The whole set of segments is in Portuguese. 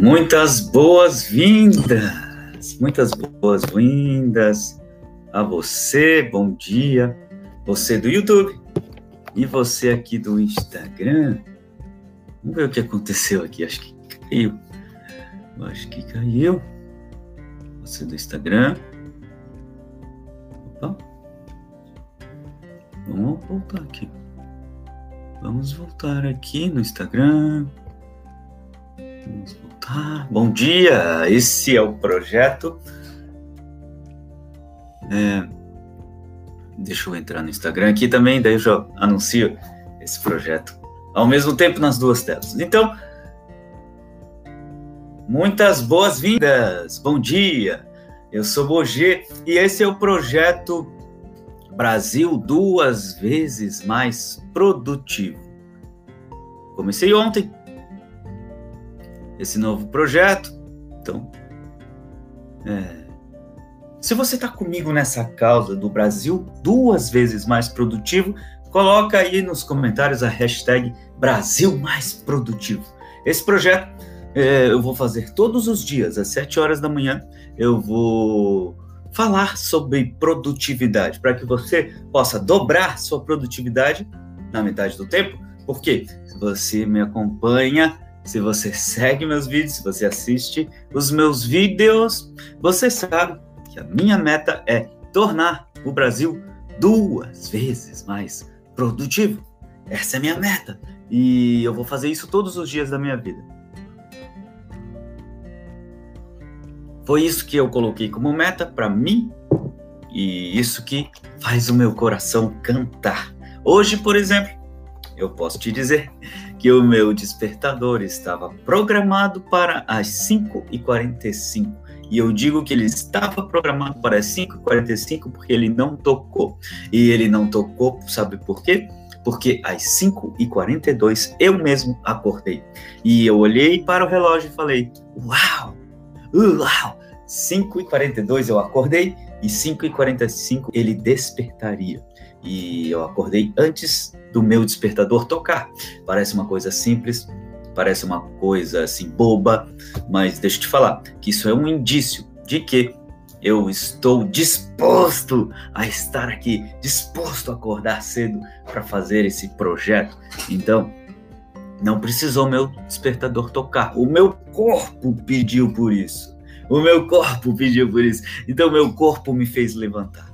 Muitas boas-vindas, muitas boas-vindas a você, bom dia, você do YouTube e você aqui do Instagram. Vamos ver o que aconteceu aqui, acho que caiu, acho que caiu. Você do Instagram. Opa. Vamos voltar aqui. Vamos voltar aqui no Instagram. Vamos voltar. Bom dia! Esse é o projeto. É, deixa eu entrar no Instagram aqui também, daí eu já anuncio esse projeto ao mesmo tempo nas duas telas. Então, muitas boas-vindas! Bom dia! Eu sou Bogê e esse é o projeto Brasil duas vezes mais produtivo. Comecei ontem esse novo projeto. Então, é, se você está comigo nessa causa do Brasil duas vezes mais produtivo, coloca aí nos comentários a hashtag Brasil mais produtivo. Esse projeto é, eu vou fazer todos os dias às 7 horas da manhã. Eu vou falar sobre produtividade para que você possa dobrar sua produtividade na metade do tempo. Porque se você me acompanha se você segue meus vídeos, se você assiste os meus vídeos, você sabe que a minha meta é tornar o Brasil duas vezes mais produtivo. Essa é a minha meta. E eu vou fazer isso todos os dias da minha vida. Foi isso que eu coloquei como meta para mim e isso que faz o meu coração cantar. Hoje, por exemplo, eu posso te dizer que o meu despertador estava programado para as 5h45. E eu digo que ele estava programado para as 5h45 porque ele não tocou. E ele não tocou, sabe por quê? Porque às 5h42 eu mesmo acordei. E eu olhei para o relógio e falei: Uau! Uau! 5h42 eu acordei e 5h45 ele despertaria. E eu acordei antes do meu despertador tocar. Parece uma coisa simples, parece uma coisa assim boba, mas deixa eu te falar que isso é um indício de que eu estou disposto a estar aqui, disposto a acordar cedo para fazer esse projeto. Então, não precisou meu despertador tocar. O meu corpo pediu por isso. O meu corpo pediu por isso. Então, meu corpo me fez levantar.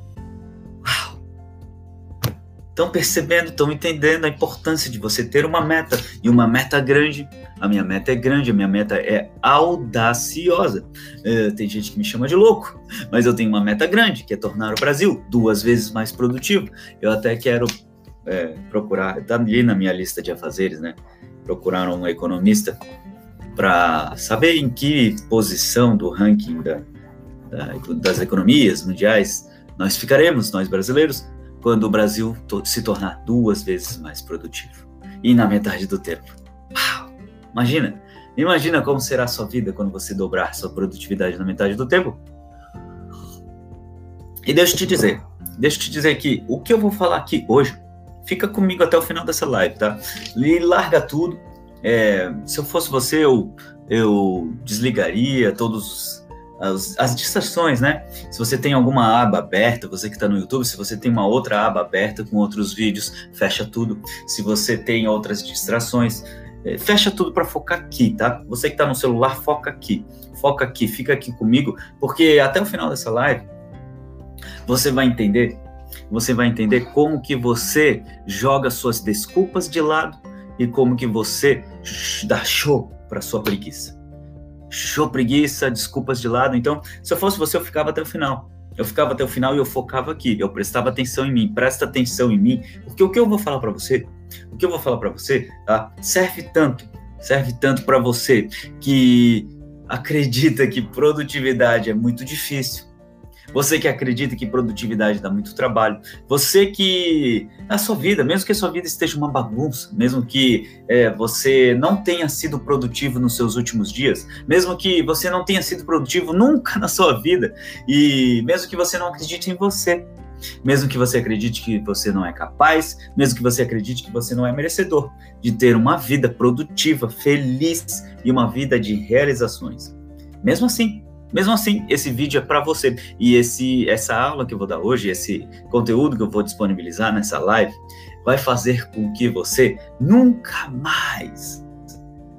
Estão percebendo, estão entendendo a importância de você ter uma meta e uma meta grande. A minha meta é grande, a minha meta é audaciosa. É, tem gente que me chama de louco, mas eu tenho uma meta grande, que é tornar o Brasil duas vezes mais produtivo. Eu até quero é, procurar, está ali na minha lista de afazeres, né? Procurar um economista para saber em que posição do ranking da, da, das economias mundiais nós ficaremos, nós brasileiros quando o Brasil se tornar duas vezes mais produtivo. E na metade do tempo. Uau! Imagina! Imagina como será a sua vida quando você dobrar sua produtividade na metade do tempo. E deixa eu te dizer, deixa eu te dizer que o que eu vou falar aqui hoje, fica comigo até o final dessa live, tá? E larga tudo. É, se eu fosse você, eu, eu desligaria todos as, as, distrações, né? Se você tem alguma aba aberta, você que está no YouTube, se você tem uma outra aba aberta com outros vídeos, fecha tudo. Se você tem outras distrações, é, fecha tudo para focar aqui, tá? Você que está no celular, foca aqui. Foca aqui, fica aqui comigo, porque até o final dessa live você vai entender, você vai entender como que você joga suas desculpas de lado e como que você dá show para sua preguiça show preguiça, desculpas de lado. Então, se eu fosse você, eu ficava até o final. Eu ficava até o final e eu focava aqui. Eu prestava atenção em mim. Presta atenção em mim, porque o que eu vou falar para você, o que eu vou falar para você, tá? Serve tanto, serve tanto para você que acredita que produtividade é muito difícil você que acredita que produtividade dá muito trabalho, você que na sua vida, mesmo que a sua vida esteja uma bagunça, mesmo que é, você não tenha sido produtivo nos seus últimos dias, mesmo que você não tenha sido produtivo nunca na sua vida, e mesmo que você não acredite em você, mesmo que você acredite que você não é capaz, mesmo que você acredite que você não é merecedor de ter uma vida produtiva, feliz e uma vida de realizações. Mesmo assim, mesmo assim, esse vídeo é para você. E esse, essa aula que eu vou dar hoje, esse conteúdo que eu vou disponibilizar nessa live, vai fazer com que você nunca mais,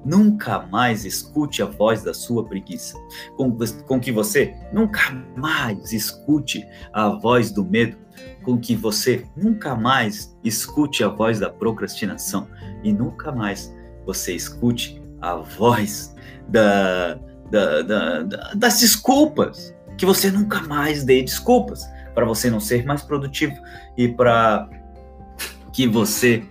nunca mais escute a voz da sua preguiça. Com, com que você nunca mais escute a voz do medo. Com que você nunca mais escute a voz da procrastinação. E nunca mais você escute a voz da, da, da, da, das desculpas, que você nunca mais dê desculpas para você não ser mais produtivo e para que você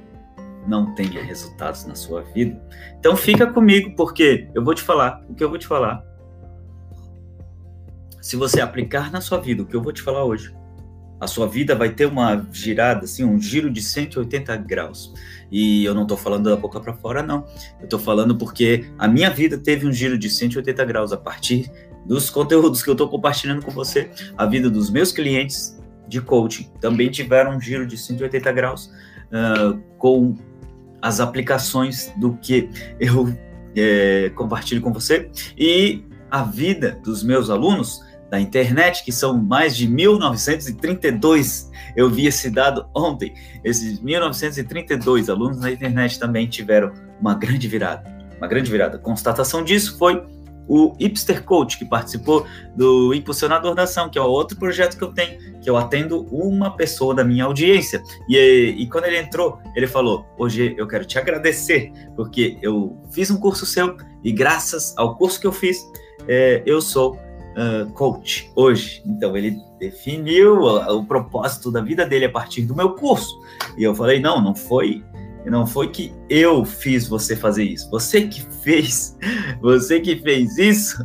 não tenha resultados na sua vida. Então fica comigo porque eu vou te falar o que eu vou te falar. Se você aplicar na sua vida o que eu vou te falar hoje, a sua vida vai ter uma girada, assim, um giro de 180 graus. E eu não estou falando da boca para fora, não. Eu estou falando porque a minha vida teve um giro de 180 graus a partir dos conteúdos que eu estou compartilhando com você. A vida dos meus clientes de coaching também tiveram um giro de 180 graus uh, com as aplicações do que eu é, compartilho com você. E a vida dos meus alunos da internet, que são mais de 1932. Eu vi esse dado ontem. Esses 1932 alunos da internet também tiveram uma grande virada. Uma grande virada. Constatação disso foi o Hipster Coach, que participou do Impulsionador da Ação, que é outro projeto que eu tenho, que eu atendo uma pessoa da minha audiência. E, e quando ele entrou, ele falou: Hoje eu quero te agradecer, porque eu fiz um curso seu e graças ao curso que eu fiz, é, eu sou uh, coach hoje. Então ele definiu o, o, propósito da vida dele a partir do meu curso. E eu falei: não, não foi. Não foi que eu fiz você fazer isso. Você que fez. Você que fez isso.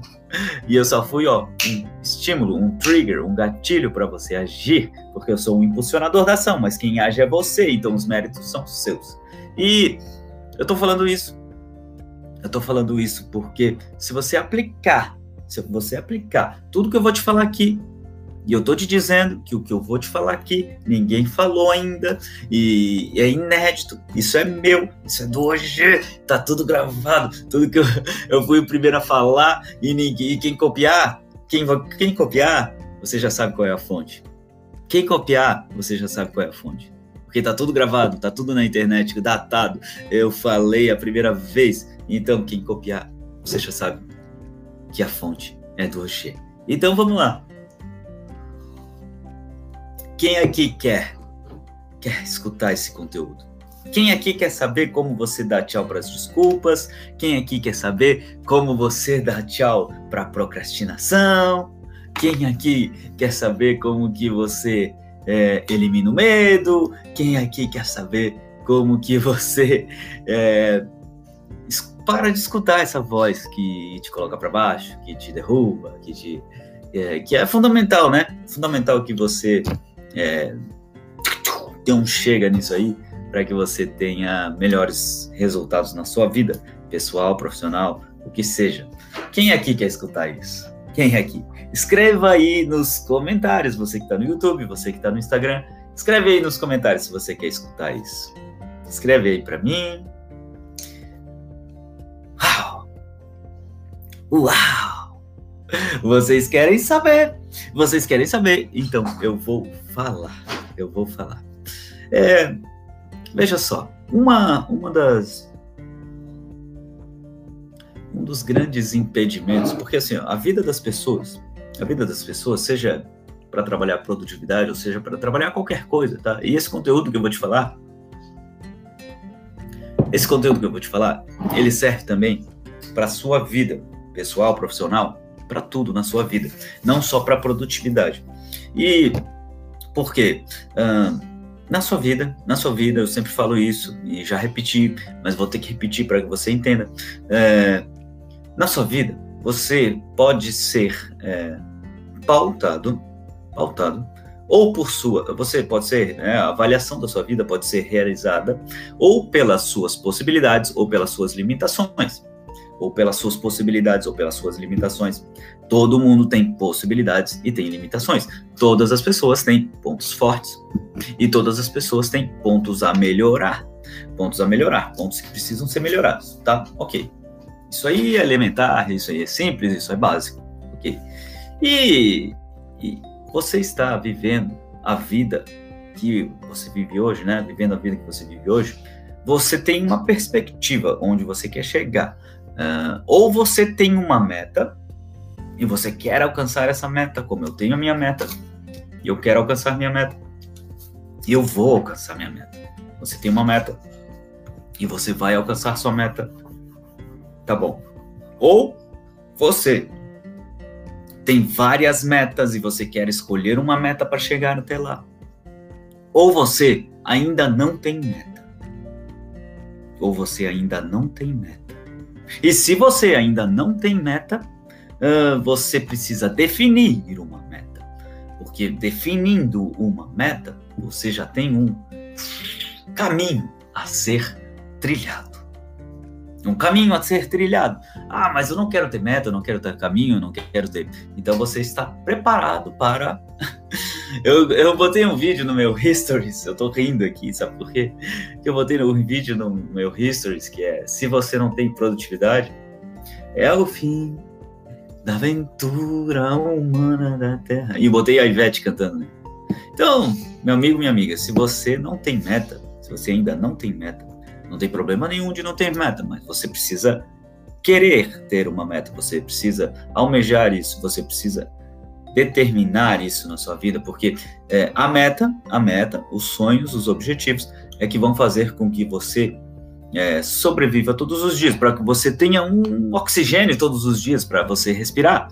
E eu só fui, ó, um estímulo, um trigger, um gatilho para você agir, porque eu sou um impulsionador da ação, mas quem age é você, então os méritos são seus. E eu tô falando isso. Eu tô falando isso porque se você aplicar se você aplicar tudo que eu vou te falar aqui, e eu tô te dizendo que o que eu vou te falar aqui, ninguém falou ainda, e é inédito, isso é meu, isso é do hoje, tá tudo gravado, tudo que eu, eu fui o primeiro a falar, e ninguém, quem copiar, quem, quem copiar, você já sabe qual é a fonte. Quem copiar, você já sabe qual é a fonte. Porque tá tudo gravado, tá tudo na internet, datado. Eu falei a primeira vez, então quem copiar, você já sabe que a fonte é do Rocher. Então vamos lá. Quem aqui quer quer escutar esse conteúdo? Quem aqui quer saber como você dá tchau para as desculpas? Quem aqui quer saber como você dá tchau para a procrastinação? Quem aqui quer saber como que você é, elimina o medo? Quem aqui quer saber como que você é, para de escutar essa voz que te coloca para baixo, que te derruba, que te é, que é fundamental, né? Fundamental que você é, dê um chega nisso aí para que você tenha melhores resultados na sua vida, pessoal, profissional, o que seja. Quem aqui quer escutar isso? Quem aqui? Escreva aí nos comentários, você que está no YouTube, você que está no Instagram, escreve aí nos comentários se você quer escutar isso. Escreve aí para mim, Uau! Vocês querem saber? Vocês querem saber? Então eu vou falar. Eu vou falar. É, veja só, uma, uma das um dos grandes impedimentos, porque assim, a vida das pessoas, a vida das pessoas, seja para trabalhar produtividade, ou seja para trabalhar qualquer coisa, tá? E esse conteúdo que eu vou te falar, esse conteúdo que eu vou te falar, ele serve também para sua vida, pessoal, profissional, para tudo na sua vida, não só para produtividade. E por quê? Na sua vida, na sua vida, eu sempre falo isso e já repeti, mas vou ter que repetir para que você entenda. É, na sua vida, você pode ser é, pautado, pautado, ou por sua, você pode ser, né, a avaliação da sua vida pode ser realizada ou pelas suas possibilidades ou pelas suas limitações. Ou pelas suas possibilidades, ou pelas suas limitações. Todo mundo tem possibilidades e tem limitações. Todas as pessoas têm pontos fortes e todas as pessoas têm pontos a melhorar. Pontos a melhorar, pontos que precisam ser melhorados, tá? Ok. Isso aí é elementar, isso aí é simples, isso é básico, ok? E, e você está vivendo a vida que você vive hoje, né? Vivendo a vida que você vive hoje, você tem uma perspectiva onde você quer chegar. Uh, ou você tem uma meta e você quer alcançar essa meta, como eu tenho a minha meta, e eu quero alcançar minha meta, e eu vou alcançar minha meta. Você tem uma meta e você vai alcançar sua meta, tá bom. Ou você tem várias metas e você quer escolher uma meta para chegar até lá. Ou você ainda não tem meta. Ou você ainda não tem meta. E se você ainda não tem meta, uh, você precisa definir uma meta. Porque definindo uma meta, você já tem um caminho a ser trilhado. Um caminho a ser trilhado. Ah, mas eu não quero ter meta, eu não quero ter caminho, eu não quero ter. Então você está preparado para. Eu, eu botei um vídeo no meu Histories, eu tô rindo aqui, sabe por quê? Eu botei um vídeo no meu Histories que é: se você não tem produtividade, é o fim da aventura humana da Terra. E botei a Ivete cantando, né? Então, meu amigo, minha amiga, se você não tem meta, se você ainda não tem meta, não tem problema nenhum de não ter meta, mas você precisa querer ter uma meta, você precisa almejar isso, você precisa determinar isso na sua vida, porque é, a meta, a meta, os sonhos, os objetivos é que vão fazer com que você é, sobreviva todos os dias, para que você tenha um oxigênio todos os dias para você respirar,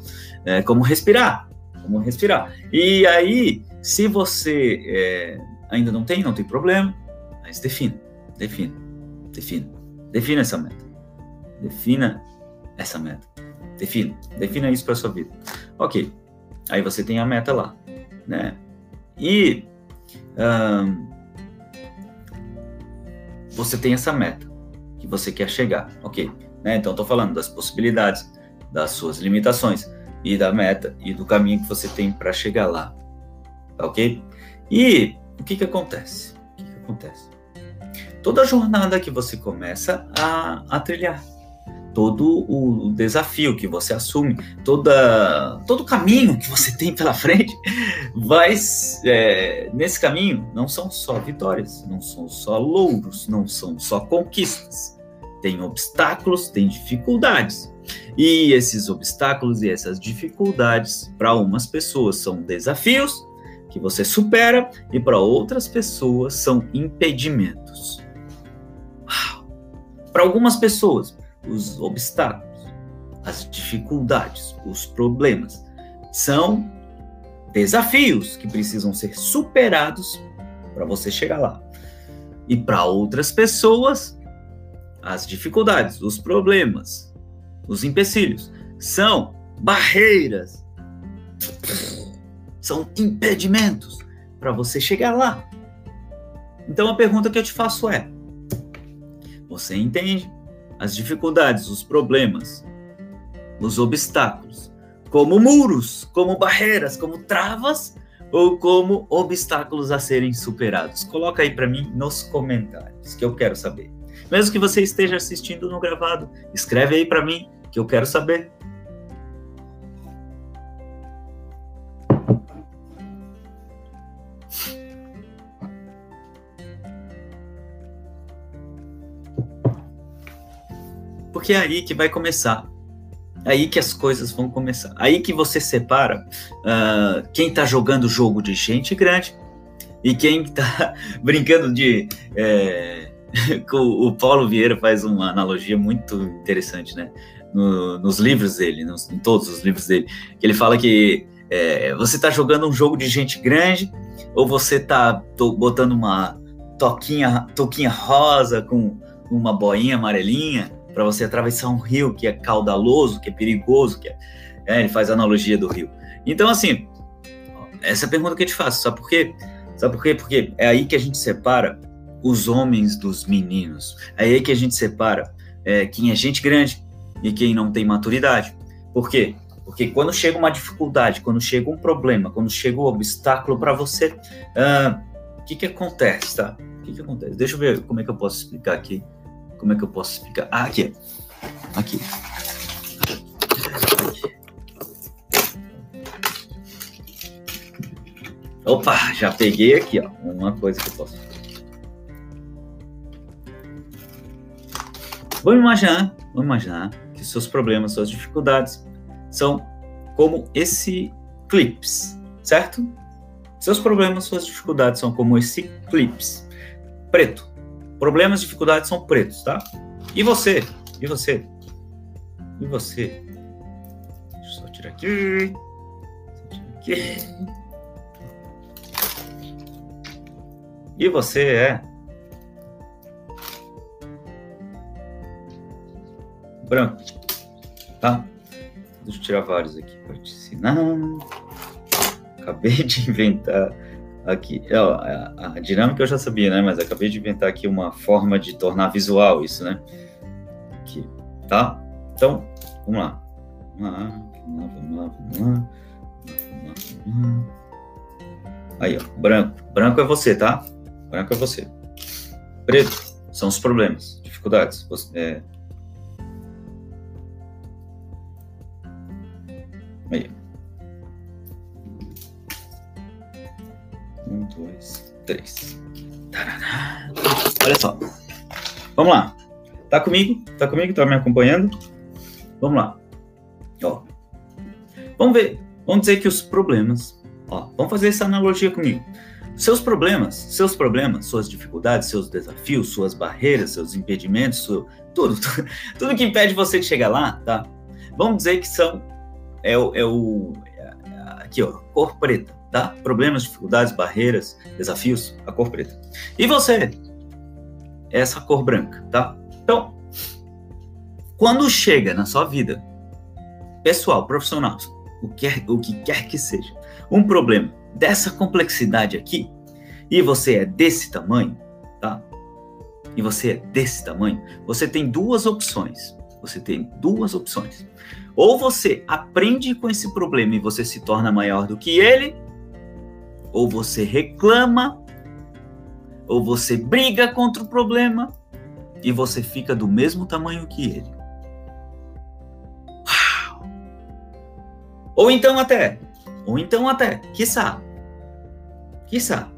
é, como respirar, como respirar. E aí, se você é, ainda não tem, não tem problema, mas defina, defina. Defina. Defina essa meta. Defina essa meta. Defina. Defina isso para sua vida. Ok. Aí você tem a meta lá, né? E você tem essa meta que você quer chegar, ok? Né? Então estou falando das possibilidades, das suas limitações e da meta e do caminho que você tem para chegar lá, tá ok? E o que que acontece? O que que acontece? toda jornada que você começa a, a trilhar, todo o desafio que você assume, toda, todo o caminho que você tem pela frente, vai é, nesse caminho não são só vitórias, não são só louros, não são só conquistas. Tem obstáculos, tem dificuldades. E esses obstáculos e essas dificuldades, para umas pessoas, são desafios que você supera, e para outras pessoas, são impedimentos. Para algumas pessoas, os obstáculos, as dificuldades, os problemas são desafios que precisam ser superados para você chegar lá. E para outras pessoas, as dificuldades, os problemas, os empecilhos são barreiras, são impedimentos para você chegar lá. Então a pergunta que eu te faço é: você entende as dificuldades, os problemas, os obstáculos, como muros, como barreiras, como travas ou como obstáculos a serem superados. Coloca aí para mim nos comentários, que eu quero saber. Mesmo que você esteja assistindo no gravado, escreve aí para mim que eu quero saber. Porque é aí que vai começar. É aí que as coisas vão começar. Aí que você separa uh, quem está jogando jogo de gente grande e quem está brincando de. É, o Paulo Vieira faz uma analogia muito interessante, né? No, nos livros dele, nos, em todos os livros dele, que ele fala que é, você está jogando um jogo de gente grande ou você está botando uma toquinha, toquinha rosa com uma boinha amarelinha para você atravessar um rio que é caudaloso, que é perigoso, que é, é, ele faz analogia do rio. Então, assim, essa é a pergunta que eu te faço, sabe por quê? Sabe por quê? Porque é aí que a gente separa os homens dos meninos. É aí que a gente separa é, quem é gente grande e quem não tem maturidade. Por quê? Porque quando chega uma dificuldade, quando chega um problema, quando chega um obstáculo para você, o uh, que, que acontece, tá? O que, que acontece? Deixa eu ver como é que eu posso explicar aqui. Como é que eu posso explicar? Ah, aqui. Aqui. Opa, já peguei aqui, ó, uma coisa que eu posso. Vamos imaginar, vamos imaginar que seus problemas, suas dificuldades são como esse clips, certo? Seus problemas, suas dificuldades são como esse clips. Preto. Problemas, dificuldades são pretos, tá? E você? E você? E você? Deixa eu só tirar aqui. Tirar aqui. E você é branco, tá? Deixa eu tirar vários aqui para te ensinar. Acabei de inventar aqui. Ó, a, dinâmica eu já sabia, né? Mas acabei de inventar aqui uma forma de tornar visual isso, né? Aqui, tá? Então, vamos lá. Vamos lá, vamos lá, vamos lá, vamos lá. Vamos lá. Aí, ó, branco. Branco é você, tá? Branco é você. Preto são os problemas, dificuldades. É... Aí. Dois, três. Olha só. Vamos lá. Tá comigo? Tá comigo? Tá me acompanhando? Vamos lá. Ó. Vamos ver. Vamos dizer que os problemas. Ó, vamos fazer essa analogia comigo. Seus problemas, seus problemas, suas dificuldades, seus desafios, suas barreiras, seus impedimentos, tudo, tudo, tudo que impede você de chegar lá, tá? Vamos dizer que são é o, é o é, aqui ó, cor preta, tá? Problemas, dificuldades, barreiras, desafios, a cor preta. E você, essa cor branca, tá? Então, quando chega na sua vida pessoal, profissional, o que, o que quer que seja, um problema dessa complexidade aqui, e você é desse tamanho, tá? E você é desse tamanho, você tem duas opções. Você tem duas opções. Ou você aprende com esse problema e você se torna maior do que ele, ou você reclama, ou você briga contra o problema e você fica do mesmo tamanho que ele. Uau! Ou então até ou então até, quiçá, quiçá,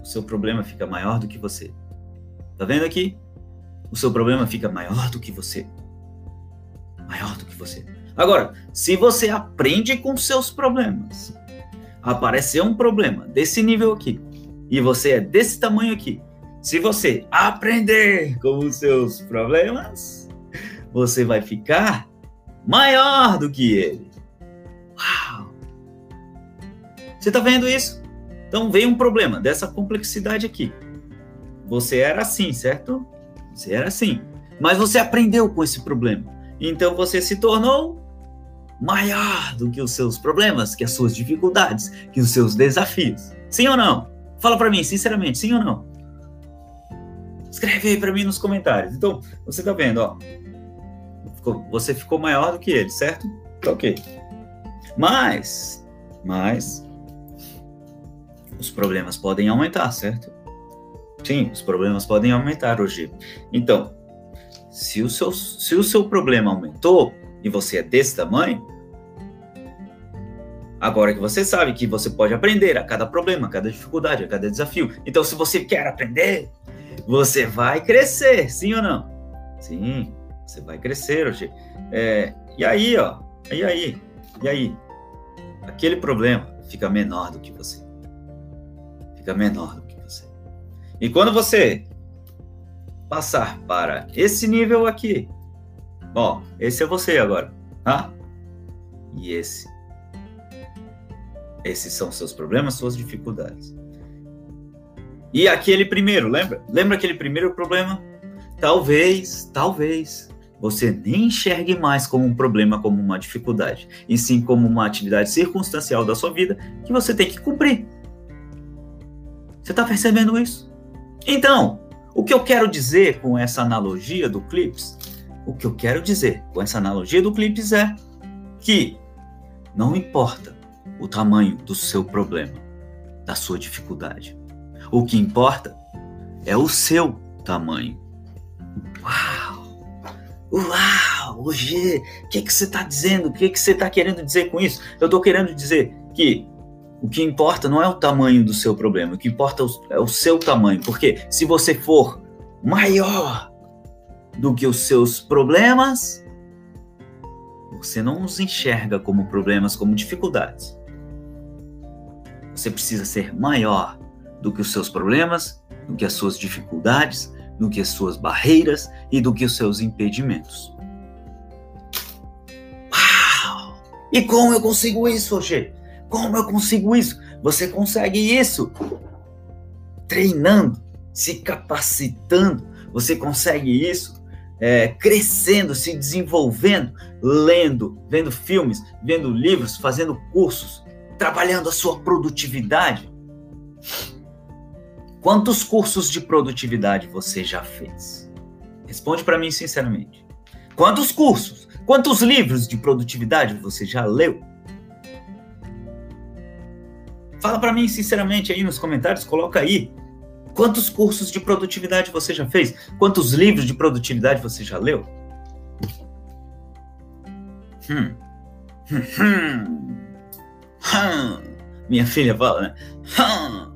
o seu problema fica maior do que você. Tá vendo aqui? O seu problema fica maior do que você. Maior do que você. Agora, se você aprende com seus problemas, aparecer um problema desse nível aqui, e você é desse tamanho aqui, se você aprender com os seus problemas, você vai ficar maior do que ele. Você está vendo isso? Então veio um problema dessa complexidade aqui. Você era assim, certo? Você era assim. Mas você aprendeu com esse problema. Então você se tornou maior do que os seus problemas, que as suas dificuldades, que os seus desafios. Sim ou não? Fala para mim, sinceramente, sim ou não? Escreve aí para mim nos comentários. Então, você tá vendo, ó. Você ficou maior do que ele, certo? Tá ok. Mas, mas, os problemas podem aumentar, certo? Sim, os problemas podem aumentar hoje. Então, se o seu, se o seu problema aumentou e você é desse tamanho, agora que você sabe que você pode aprender a cada problema, a cada dificuldade, a cada desafio. Então, se você quer aprender, você vai crescer, sim ou não? Sim, você vai crescer hoje. É, e aí, ó, e aí, e aí? Aquele problema fica menor do que você fica menor do que você. E quando você passar para esse nível aqui, ó, esse é você agora, tá? E esse. Esses são seus problemas, suas dificuldades. E aquele primeiro, lembra? Lembra aquele primeiro problema? Talvez, talvez você nem enxergue mais como um problema, como uma dificuldade, e sim como uma atividade circunstancial da sua vida que você tem que cumprir. Você está percebendo isso? Então, o que eu quero dizer com essa analogia do Clips, o que eu quero dizer com essa analogia do clipes é que não importa o tamanho do seu problema, da sua dificuldade. O que importa é o seu tamanho. Uau! Uau! Hoje, o que, que você está dizendo? O que, que você está querendo dizer com isso? Eu estou querendo dizer que o que importa não é o tamanho do seu problema, o que importa é o seu tamanho. Porque se você for maior do que os seus problemas, você não os enxerga como problemas, como dificuldades. Você precisa ser maior do que os seus problemas, do que as suas dificuldades, do que as suas barreiras e do que os seus impedimentos. Uau! E como eu consigo isso, Roger? Como eu consigo isso? Você consegue isso treinando, se capacitando. Você consegue isso é, crescendo, se desenvolvendo, lendo, vendo filmes, vendo livros, fazendo cursos, trabalhando a sua produtividade. Quantos cursos de produtividade você já fez? Responde para mim sinceramente. Quantos cursos? Quantos livros de produtividade você já leu? Fala para mim sinceramente aí nos comentários, coloca aí. Quantos cursos de produtividade você já fez? Quantos livros de produtividade você já leu? Hum. Hum. Hum. Minha filha fala, né? Hum.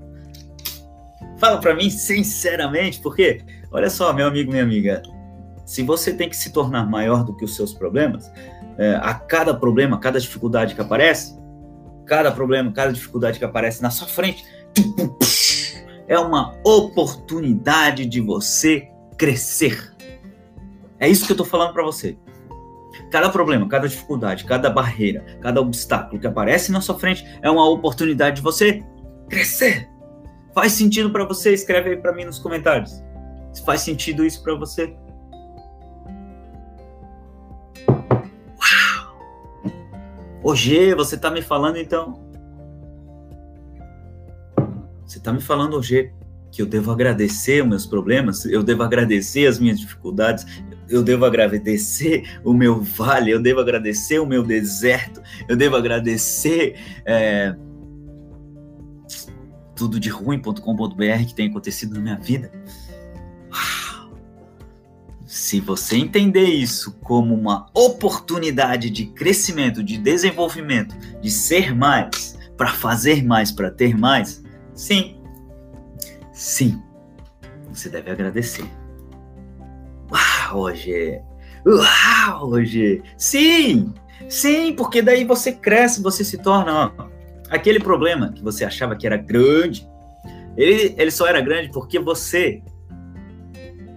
Fala para mim sinceramente, porque olha só, meu amigo, minha amiga, se você tem que se tornar maior do que os seus problemas, é, a cada problema, cada dificuldade que aparece, cada problema, cada dificuldade que aparece na sua frente, é uma oportunidade de você crescer. É isso que eu estou falando para você. Cada problema, cada dificuldade, cada barreira, cada obstáculo que aparece na sua frente é uma oportunidade de você crescer. Faz sentido para você? Escreve aí para mim nos comentários. Se faz sentido isso para você? Hoje você está me falando então? Você está me falando hoje que eu devo agradecer meus problemas, eu devo agradecer as minhas dificuldades, eu devo agradecer o meu vale, eu devo agradecer o meu deserto, eu devo agradecer é, tudo de ruim.com.br que tem acontecido na minha vida. Se você entender isso como uma oportunidade de crescimento, de desenvolvimento, de ser mais, para fazer mais, para ter mais, sim, sim, você deve agradecer. Uau, Roger! Uau, Roger! Sim! Sim, porque daí você cresce, você se torna ó, aquele problema que você achava que era grande. Ele, ele só era grande porque você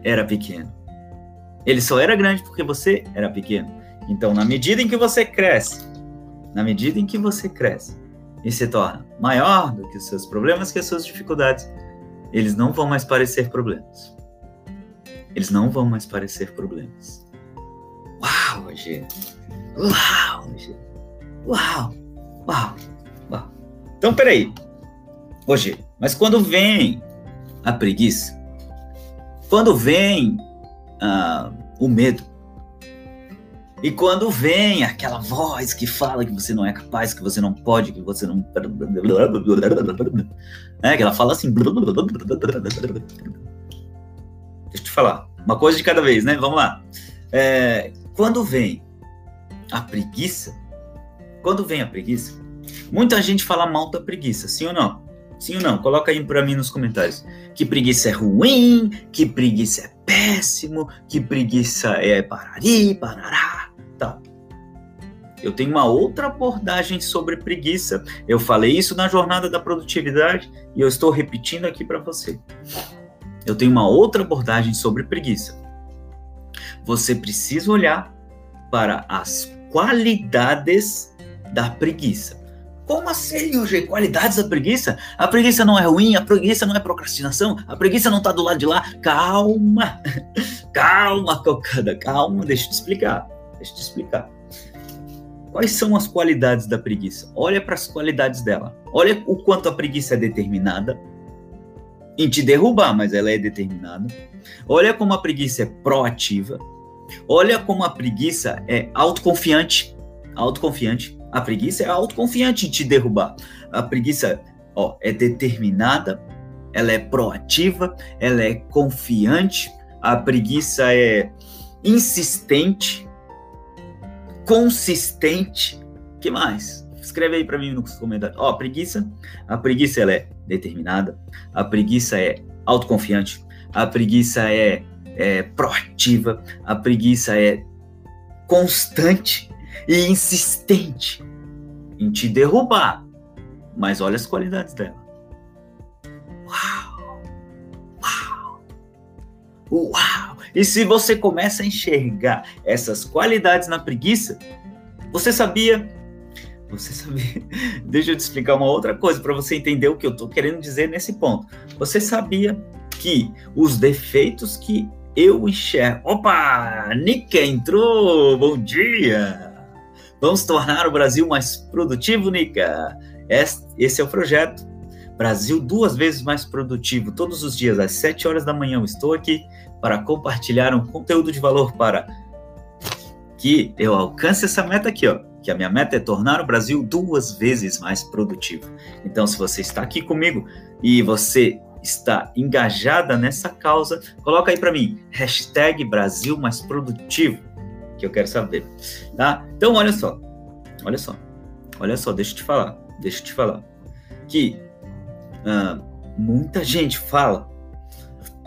era pequeno. Ele só era grande porque você era pequeno. Então, na medida em que você cresce, na medida em que você cresce e se torna maior do que os seus problemas, que as suas dificuldades, eles não vão mais parecer problemas. Eles não vão mais parecer problemas. Uau, Roger! Uau, Roger! Uau! Uau! Uau! Então, peraí. Roger, mas quando vem a preguiça, quando vem ah, o medo. E quando vem aquela voz que fala que você não é capaz, que você não pode, que você não. É, que ela fala assim. Deixa eu te falar. Uma coisa de cada vez, né? Vamos lá. É, quando vem a preguiça, quando vem a preguiça, muita gente fala mal da preguiça, sim ou não? Sim ou não? Coloca aí para mim nos comentários. Que preguiça é ruim, que preguiça é péssimo, que preguiça é parari, parará, tá. Eu tenho uma outra abordagem sobre preguiça. Eu falei isso na jornada da produtividade e eu estou repetindo aqui para você. Eu tenho uma outra abordagem sobre preguiça. Você precisa olhar para as qualidades da preguiça. Como assim, Eugênio? Qualidades da preguiça? A preguiça não é ruim, a preguiça não é procrastinação, a preguiça não tá do lado de lá. Calma, calma, cocada, calma, deixa eu te explicar. Deixa eu te explicar. Quais são as qualidades da preguiça? Olha para as qualidades dela. Olha o quanto a preguiça é determinada em te derrubar, mas ela é determinada. Olha como a preguiça é proativa. Olha como a preguiça é autoconfiante. Autoconfiante. A preguiça é autoconfiante em te derrubar. A preguiça ó, é determinada, ela é proativa, ela é confiante. A preguiça é insistente, consistente. que mais? Escreve aí para mim nos comentários. Ó, a preguiça, a preguiça ela é determinada, a preguiça é autoconfiante, a preguiça é, é proativa, a preguiça é constante e insistente em te derrubar. Mas olha as qualidades dela. Uau! Uau! E se você começa a enxergar essas qualidades na preguiça, você sabia você sabia? Deixa eu te explicar uma outra coisa para você entender o que eu estou querendo dizer nesse ponto. Você sabia que os defeitos que eu enxergo. Opa! Nica entrou! Bom dia! Vamos tornar o Brasil mais produtivo, Nica? Esse é o projeto. Brasil duas vezes mais produtivo. Todos os dias, às 7 horas da manhã, eu estou aqui para compartilhar um conteúdo de valor para que eu alcance essa meta aqui, ó que a minha meta é tornar o Brasil duas vezes mais produtivo. Então, se você está aqui comigo e você está engajada nessa causa, coloca aí para mim, hashtag Brasil mais produtivo, que eu quero saber, tá? Então, olha só, olha só, olha só, deixa eu te falar, deixa eu te falar, que uh, muita gente fala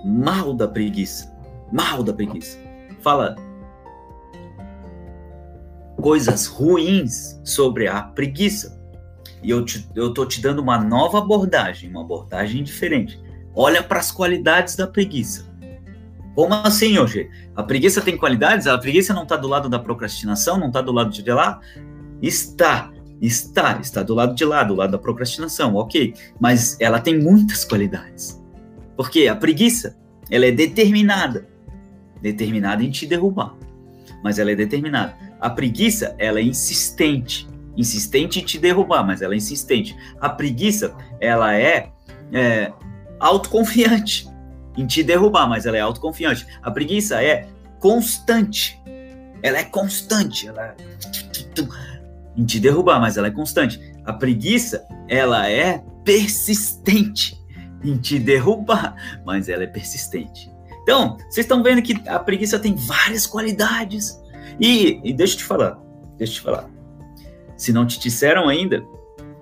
mal da preguiça, mal da preguiça, fala coisas ruins sobre a preguiça. E eu, te, eu tô te dando uma nova abordagem, uma abordagem diferente. Olha para as qualidades da preguiça. Como assim, hoje? A preguiça tem qualidades? A preguiça não está do lado da procrastinação, não está do lado de lá? Está, está, está do lado de lá, do lado da procrastinação, ok. Mas ela tem muitas qualidades. Porque a preguiça, ela é determinada. Determinada em te derrubar. Mas ela é determinada. A preguiça, ela é insistente. Insistente em te derrubar, mas ela é insistente. A preguiça, ela é, é autoconfiante em te derrubar, mas ela é autoconfiante. A preguiça é constante. Ela é constante. Ela é em te derrubar, mas ela é constante. A preguiça, ela é persistente em te derrubar, mas ela é persistente. Então, vocês estão vendo que a preguiça tem várias qualidades. E, e deixa eu te falar, deixa eu te falar. Se não te disseram ainda,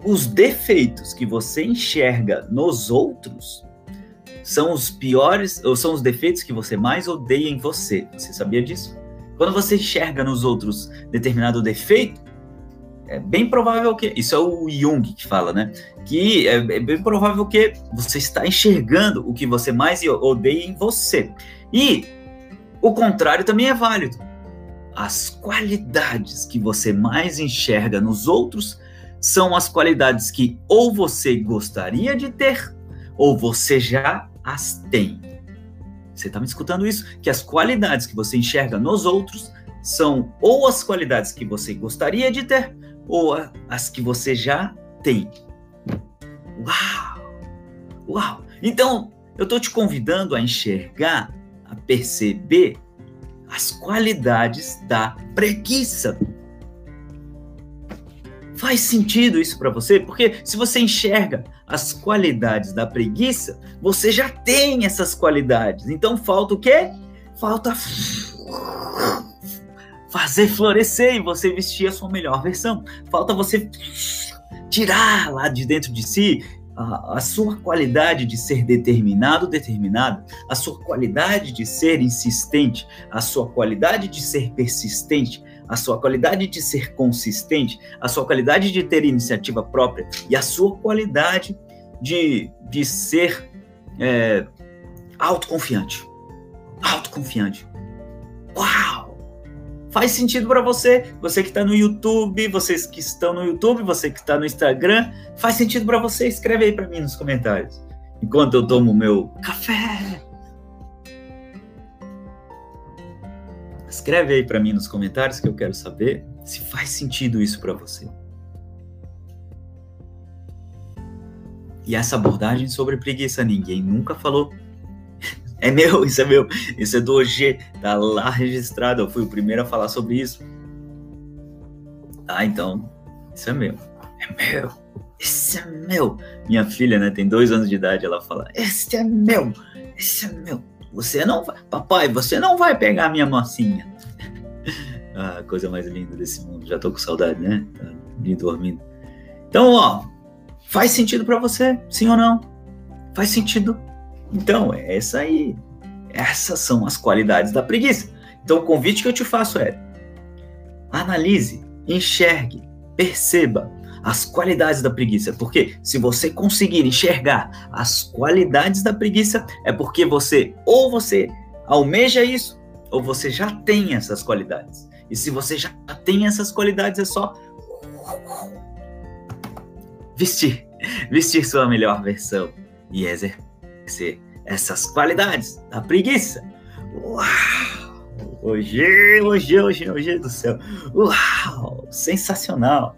os defeitos que você enxerga nos outros são os piores, ou são os defeitos que você mais odeia em você. Você sabia disso? Quando você enxerga nos outros determinado defeito, é bem provável que. Isso é o Jung que fala, né? Que é, é bem provável que você está enxergando o que você mais odeia em você. E o contrário também é válido as qualidades que você mais enxerga nos outros são as qualidades que ou você gostaria de ter ou você já as tem. Você está me escutando isso? Que as qualidades que você enxerga nos outros são ou as qualidades que você gostaria de ter ou as que você já tem. Uau! Uau! Então, eu estou te convidando a enxergar, a perceber as qualidades da preguiça. Faz sentido isso para você? Porque se você enxerga as qualidades da preguiça, você já tem essas qualidades. Então falta o quê? Falta fazer florescer e você vestir a sua melhor versão. Falta você tirar lá de dentro de si a, a, sua qualidade de ser determinado, determinado, a sua qualidade de ser insistente, a sua qualidade de ser persistente, a sua qualidade de ser consistente, a sua qualidade de ter iniciativa própria e a sua qualidade de, de ser é, autoconfiante. Autoconfiante. Uau! Faz sentido para você, você que está no YouTube, vocês que estão no YouTube, você que está no Instagram, faz sentido para você? Escreve aí para mim nos comentários. Enquanto eu tomo meu café. Escreve aí para mim nos comentários que eu quero saber se faz sentido isso para você. E essa abordagem sobre preguiça, ninguém nunca falou É meu, isso é meu. Isso é do OG, tá lá registrado. Eu fui o primeiro a falar sobre isso. Ah, então, isso é meu. É meu. Esse é meu. Minha filha, né, tem dois anos de idade, ela fala: Esse é meu. Esse é meu. Você não vai, papai, você não vai pegar minha mocinha. ah, coisa mais linda desse mundo. Já tô com saudade, né? Tá me dormindo. Então, ó, faz sentido para você, sim ou não? Faz sentido. Então, é essa aí. Essas são as qualidades da preguiça. Então, o convite que eu te faço é: analise, enxergue, perceba as qualidades da preguiça. Porque se você conseguir enxergar as qualidades da preguiça, é porque você ou você almeja isso, ou você já tem essas qualidades. E se você já tem essas qualidades, é só vestir, vestir sua melhor versão e exercer essas qualidades da preguiça. Uau! Hoje, hoje, hoje, hoje do céu. Uau! Sensacional!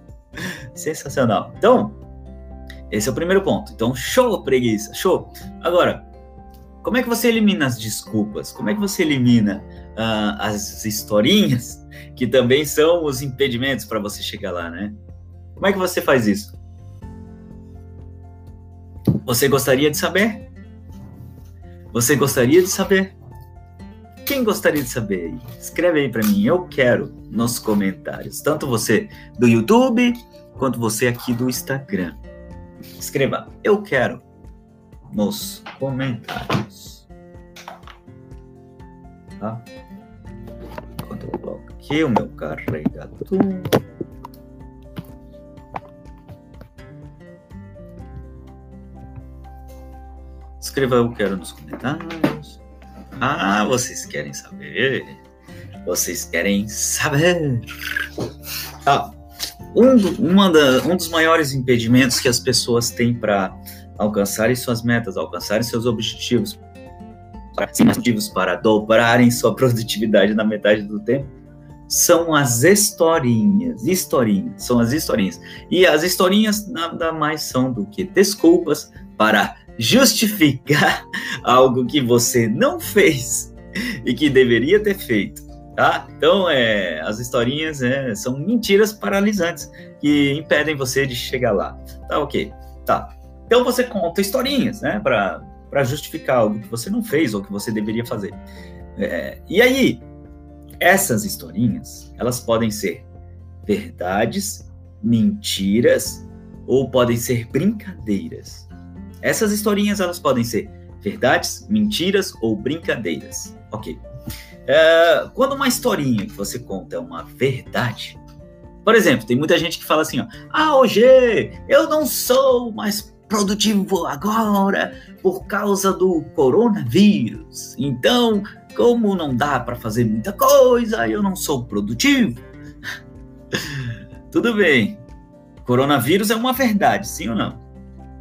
Sensacional. Então, esse é o primeiro ponto. Então, show preguiça, show. Agora, como é que você elimina as desculpas? Como é que você elimina uh, as historinhas que também são os impedimentos para você chegar lá, né? Como é que você faz isso? Você gostaria de saber? Você gostaria de saber? Quem gostaria de saber? Escreve aí para mim, eu quero nos comentários. Tanto você do YouTube quanto você aqui do Instagram. Escreva, eu quero nos comentários. Tá? Enquanto eu coloco aqui o meu carregador. Escreva eu quero nos comentários. Ah, vocês querem saber? Vocês querem saber? Ah, um, uma da, um dos maiores impedimentos que as pessoas têm para alcançarem suas metas, alcançarem seus objetivos, objetivos para dobrarem sua produtividade na metade do tempo, são as historinhas. Historinhas, são as historinhas. E as historinhas nada mais são do que desculpas para justificar algo que você não fez e que deveria ter feito. Tá? Então, é, as historinhas é, são mentiras paralisantes que impedem você de chegar lá. Tá ok? Tá. Então você conta historinhas, né, para justificar algo que você não fez ou que você deveria fazer. É, e aí, essas historinhas, elas podem ser verdades, mentiras ou podem ser brincadeiras. Essas historinhas elas podem ser verdades, mentiras ou brincadeiras. Ok. É, quando uma historinha que você conta é uma verdade, por exemplo, tem muita gente que fala assim, ó, ah, hoje eu não sou mais produtivo agora por causa do coronavírus. Então, como não dá para fazer muita coisa, eu não sou produtivo. Tudo bem. Coronavírus é uma verdade, sim ou não?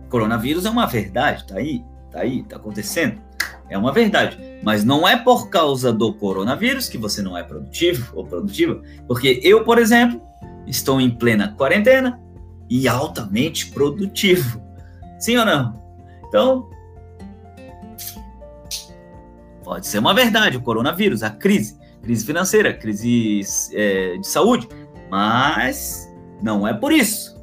Coronavírus é uma verdade, tá aí, tá aí, tá acontecendo. É uma verdade, mas não é por causa do coronavírus que você não é produtivo ou produtiva, porque eu, por exemplo, estou em plena quarentena e altamente produtivo. Sim ou não? Então, pode ser uma verdade o coronavírus, a crise, crise financeira, crise é, de saúde, mas não é por isso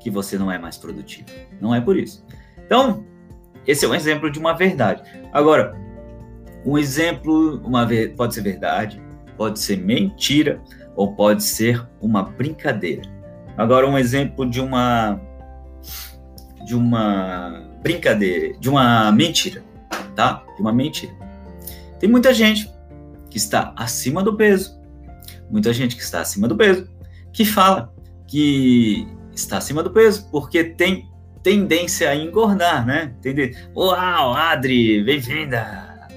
que você não é mais produtivo. Não é por isso. Então, esse é um exemplo de uma verdade. Agora, um exemplo, uma pode ser verdade, pode ser mentira ou pode ser uma brincadeira. Agora, um exemplo de uma de uma brincadeira, de uma mentira, tá? De uma mentira. Tem muita gente que está acima do peso, muita gente que está acima do peso, que fala que está acima do peso, porque tem tendência a engordar, né? Entender? Uau, Adri, bem-vinda!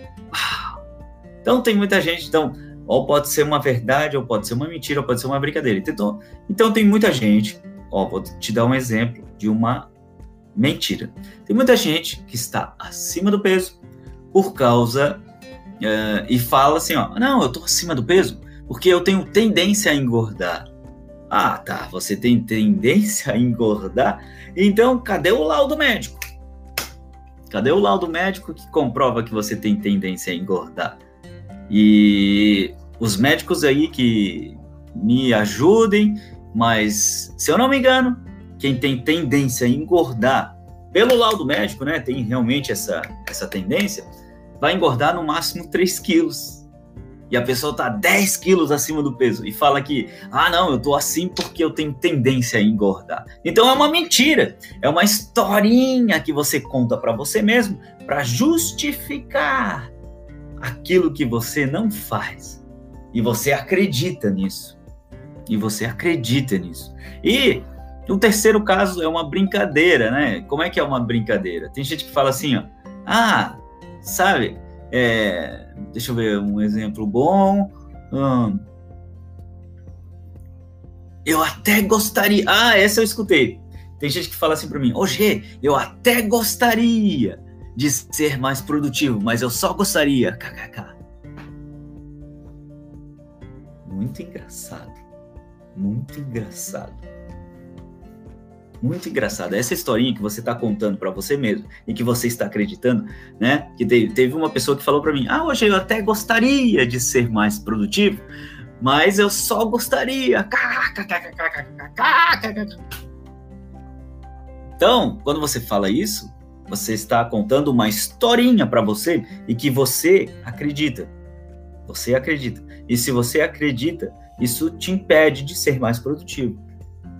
Então tem muita gente, então, ou pode ser uma verdade, ou pode ser uma mentira, ou pode ser uma brincadeira. Então, então tem muita gente, ó, vou te dar um exemplo de uma mentira. Tem muita gente que está acima do peso por causa uh, e fala assim, ó, não, eu tô acima do peso porque eu tenho tendência a engordar. Ah, tá. Você tem tendência a engordar? Então, cadê o laudo médico? Cadê o laudo médico que comprova que você tem tendência a engordar? E os médicos aí que me ajudem, mas se eu não me engano, quem tem tendência a engordar, pelo laudo médico, né, tem realmente essa, essa tendência, vai engordar no máximo 3 quilos e a pessoa tá 10 quilos acima do peso e fala que, ah, não, eu tô assim porque eu tenho tendência a engordar. Então é uma mentira, é uma historinha que você conta para você mesmo para justificar aquilo que você não faz. E você acredita nisso. E você acredita nisso. E o terceiro caso é uma brincadeira, né? Como é que é uma brincadeira? Tem gente que fala assim, ó, ah, sabe, é, deixa eu ver um exemplo bom. Hum, eu até gostaria. Ah, essa eu escutei. Tem gente que fala assim para mim: Ô G, eu até gostaria de ser mais produtivo, mas eu só gostaria. KKK. Muito engraçado. Muito engraçado. Muito engraçado. Essa historinha que você está contando para você mesmo e que você está acreditando, né? Que teve uma pessoa que falou para mim: Ah, hoje eu até gostaria de ser mais produtivo, mas eu só gostaria. Então, quando você fala isso, você está contando uma historinha para você e que você acredita. Você acredita. E se você acredita, isso te impede de ser mais produtivo.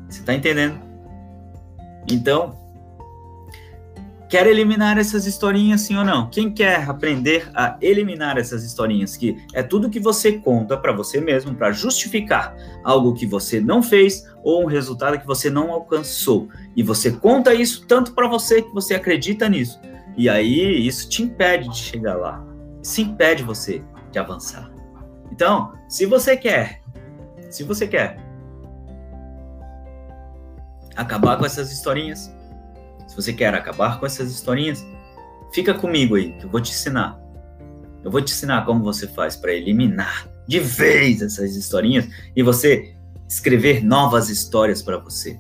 Você está entendendo? Então, quer eliminar essas historinhas, sim ou não? Quem quer aprender a eliminar essas historinhas, que é tudo que você conta para você mesmo para justificar algo que você não fez ou um resultado que você não alcançou. E você conta isso tanto para você que você acredita nisso. E aí isso te impede de chegar lá. Isso impede você de avançar. Então, se você quer, se você quer acabar com essas historinhas, se você quer acabar com essas historinhas, fica comigo aí, que eu vou te ensinar. Eu vou te ensinar como você faz para eliminar de vez essas historinhas e você escrever novas histórias para você.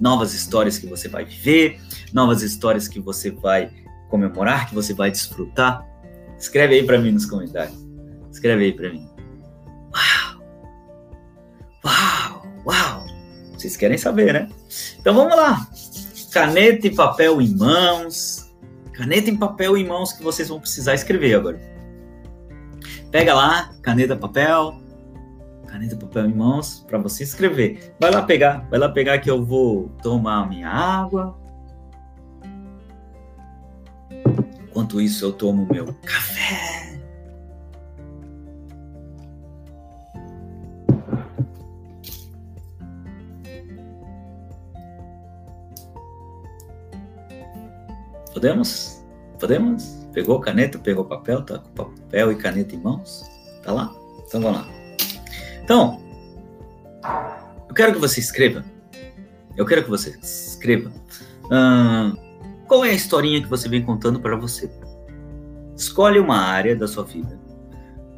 Novas histórias que você vai viver, novas histórias que você vai comemorar, que você vai desfrutar. Escreve aí para mim nos comentários. Escreve aí para mim. Uau! Uau! Uau! Vocês querem saber, né? Então vamos lá. Caneta e papel em mãos. Caneta e papel em mãos que vocês vão precisar escrever agora. Pega lá, caneta, papel. Caneta, papel em mãos para você escrever. Vai lá pegar, vai lá pegar que eu vou tomar minha água. Enquanto isso eu tomo meu café. Podemos? Podemos? Pegou caneta, pegou papel, tá com papel e caneta em mãos? Tá lá? Então vamos lá. Então, eu quero que você escreva. Eu quero que você escreva. Qual é a historinha que você vem contando para você? Escolhe uma área da sua vida.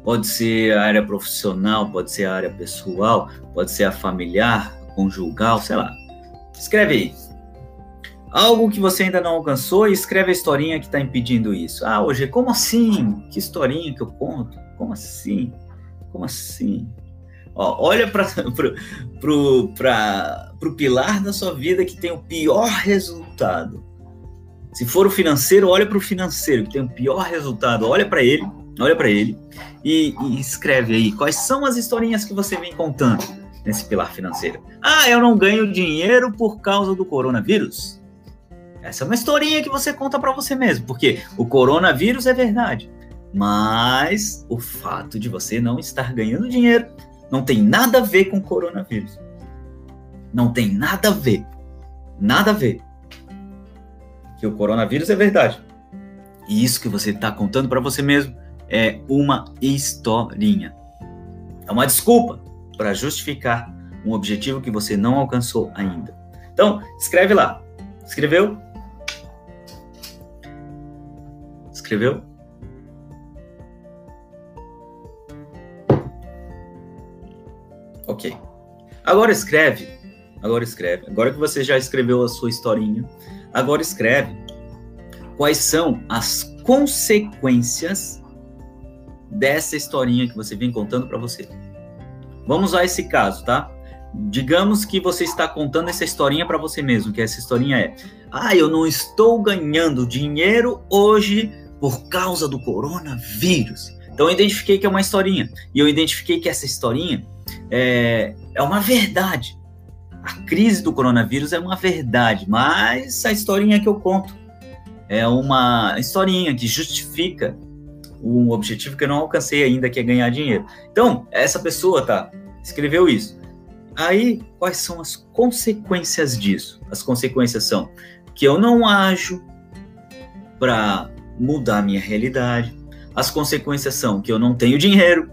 Pode ser a área profissional, pode ser a área pessoal, pode ser a familiar, conjugal, sei lá. Escreve aí algo que você ainda não alcançou e escreve a historinha que está impedindo isso. Ah, hoje, como assim? Que historinha que eu conto? Como assim? Como assim? Ó, olha para o pilar da sua vida que tem o pior resultado. Se for o financeiro, olha para o financeiro que tem o pior resultado. Olha para ele, olha para ele e, e escreve aí quais são as historinhas que você vem contando nesse pilar financeiro. Ah, eu não ganho dinheiro por causa do coronavírus. Essa é uma historinha que você conta para você mesmo, porque o coronavírus é verdade, mas o fato de você não estar ganhando dinheiro não tem nada a ver com o coronavírus. Não tem nada a ver. Nada a ver. Que o coronavírus é verdade. E isso que você está contando para você mesmo é uma historinha. É uma desculpa para justificar um objetivo que você não alcançou ainda. Então, escreve lá. Escreveu? Escreveu? Ok. Agora escreve. Agora escreve. Agora que você já escreveu a sua historinha, agora escreve quais são as consequências dessa historinha que você vem contando para você. Vamos a esse caso, tá? Digamos que você está contando essa historinha para você mesmo, que essa historinha é: "Ah, eu não estou ganhando dinheiro hoje por causa do coronavírus". Então eu identifiquei que é uma historinha e eu identifiquei que essa historinha é, é uma verdade. A crise do coronavírus é uma verdade, mas a historinha que eu conto é uma historinha que justifica um objetivo que eu não alcancei ainda, que é ganhar dinheiro. Então, essa pessoa, tá, escreveu isso. Aí, quais são as consequências disso? As consequências são que eu não ajo para mudar a minha realidade. As consequências são que eu não tenho dinheiro.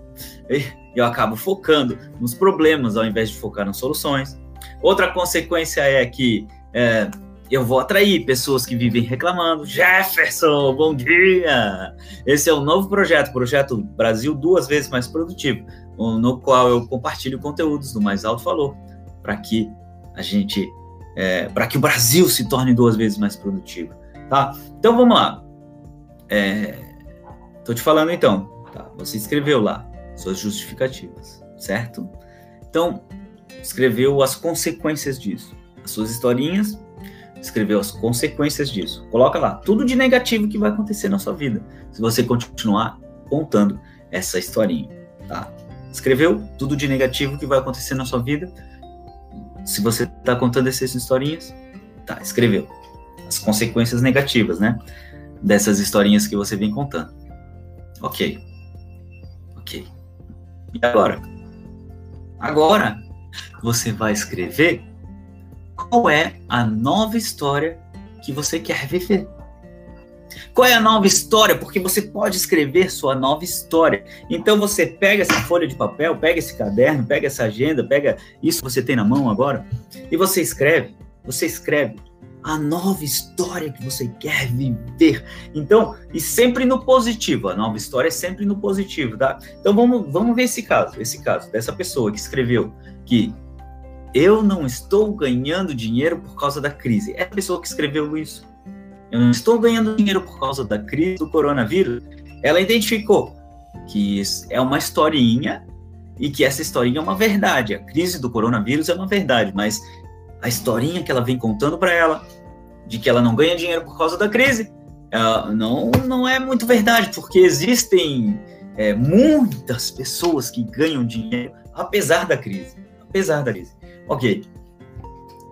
Eu acabo focando nos problemas ao invés de focar nas soluções. Outra consequência é que é, eu vou atrair pessoas que vivem reclamando. Jefferson, bom dia! Esse é o novo projeto, projeto Brasil duas vezes mais produtivo, no qual eu compartilho conteúdos do mais alto valor para que a gente, é, para que o Brasil se torne duas vezes mais produtivo, tá? Então vamos lá. É, tô te falando então, tá? Você escreveu lá suas justificativas, certo? Então escreveu as consequências disso, as suas historinhas escreveu as consequências disso. Coloca lá tudo de negativo que vai acontecer na sua vida se você continuar contando essa historinha, tá? Escreveu tudo de negativo que vai acontecer na sua vida se você está contando essas historinhas, tá? Escreveu as consequências negativas, né? Dessas historinhas que você vem contando. Ok. Ok. E agora? Agora você vai escrever qual é a nova história que você quer viver. Qual é a nova história? Porque você pode escrever sua nova história. Então você pega essa folha de papel, pega esse caderno, pega essa agenda, pega isso que você tem na mão agora e você escreve. Você escreve a nova história que você quer viver. Então, e sempre no positivo. A nova história é sempre no positivo, tá? Então vamos, vamos ver esse caso, esse caso dessa pessoa que escreveu que eu não estou ganhando dinheiro por causa da crise. É a pessoa que escreveu isso. Eu não estou ganhando dinheiro por causa da crise do coronavírus. Ela identificou que é uma historinha e que essa historinha é uma verdade. A crise do coronavírus é uma verdade, mas a historinha que ela vem contando para ela de que ela não ganha dinheiro por causa da crise não, não é muito verdade, porque existem é, muitas pessoas que ganham dinheiro apesar da crise. Apesar da crise. Ok.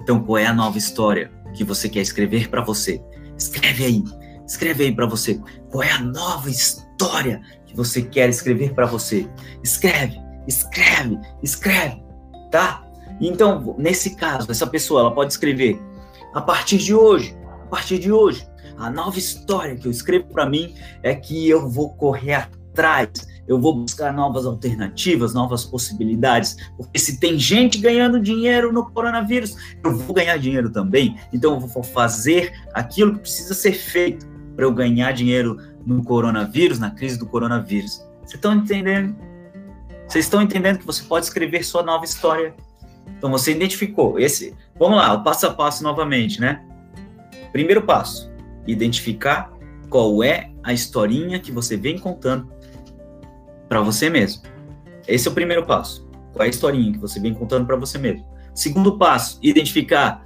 Então, qual é a nova história que você quer escrever para você? Escreve aí. Escreve aí para você. Qual é a nova história que você quer escrever para você? Escreve, escreve, escreve, tá? Então, nesse caso, essa pessoa ela pode escrever a partir de hoje, a partir de hoje, a nova história que eu escrevo para mim é que eu vou correr atrás eu vou buscar novas alternativas, novas possibilidades, porque se tem gente ganhando dinheiro no coronavírus, eu vou ganhar dinheiro também. Então eu vou fazer aquilo que precisa ser feito para eu ganhar dinheiro no coronavírus, na crise do coronavírus. Vocês estão entendendo? Vocês estão entendendo que você pode escrever sua nova história? Então você identificou esse. Vamos lá, o passo a passo novamente, né? Primeiro passo: identificar qual é a historinha que você vem contando para você mesmo. Esse é o primeiro passo. Qual é a historinha que você vem contando para você mesmo? Segundo passo, identificar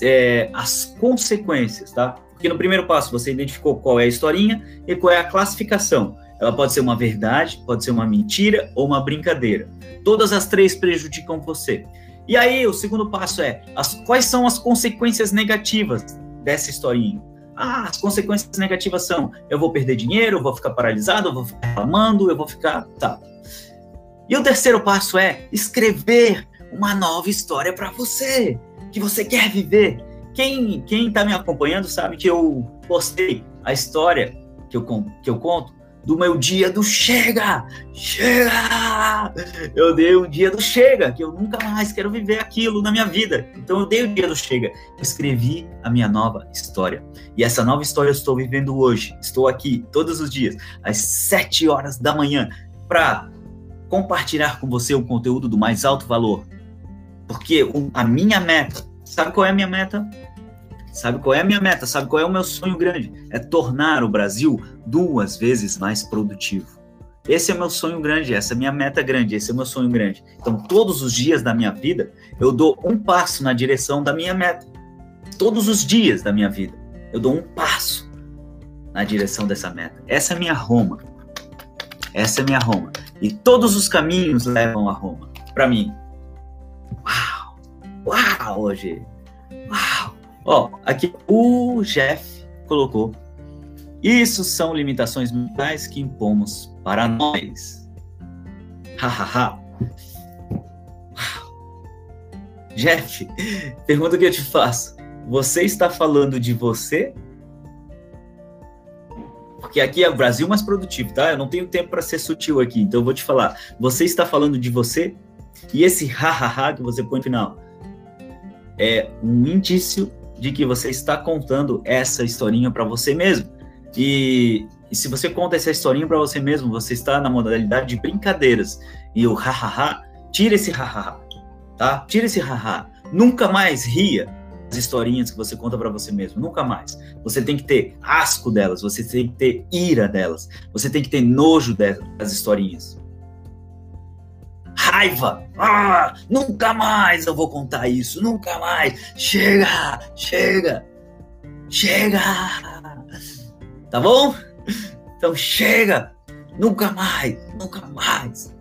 é, as consequências, tá? Porque no primeiro passo você identificou qual é a historinha e qual é a classificação. Ela pode ser uma verdade, pode ser uma mentira ou uma brincadeira. Todas as três prejudicam você. E aí, o segundo passo é as, quais são as consequências negativas dessa historinha? Ah, as consequências negativas são: eu vou perder dinheiro, eu vou ficar paralisado, eu vou ficar reclamando, eu vou ficar. Tá. E o terceiro passo é escrever uma nova história para você, que você quer viver. Quem quem está me acompanhando sabe que eu postei a história que eu, que eu conto do meu dia do chega! Chega! Eu dei o dia do chega, que eu nunca mais quero viver aquilo na minha vida. Então eu dei o dia do chega. Eu escrevi a minha nova história. E essa nova história eu estou vivendo hoje. Estou aqui todos os dias, às 7 horas da manhã, para compartilhar com você o conteúdo do mais alto valor. Porque a minha meta, sabe qual é a minha meta? Sabe qual é a minha meta? Sabe qual é o meu sonho grande? É tornar o Brasil duas vezes mais produtivo. Esse é meu sonho grande, essa é minha meta grande, esse é meu sonho grande. Então, todos os dias da minha vida, eu dou um passo na direção da minha meta. Todos os dias da minha vida, eu dou um passo na direção dessa meta. Essa é minha Roma. Essa é minha Roma. E todos os caminhos levam a Roma. Para mim. Uau! Uau, hoje. Uau! Ó, aqui o Jeff colocou. Isso são limitações mentais que impomos para nós. Hahaha. Jeff, pergunta que eu te faço. Você está falando de você? Porque aqui é o Brasil mais produtivo, tá? Eu não tenho tempo para ser sutil aqui, então eu vou te falar. Você está falando de você? E esse hahaha que você põe no final é um indício de que você está contando essa historinha para você mesmo. E, e, se você conta essa historinha para você mesmo, você está na modalidade de brincadeiras. E o hahaha, tira esse hahaha, tá? Tira esse hahaha. Nunca mais ria as historinhas que você conta para você mesmo, nunca mais. Você tem que ter asco delas, você tem que ter ira delas, você tem que ter nojo das historinhas. Raiva! Ah, nunca mais eu vou contar isso, nunca mais. Chega, chega, chega. Tá bom? Então chega, nunca mais, nunca mais,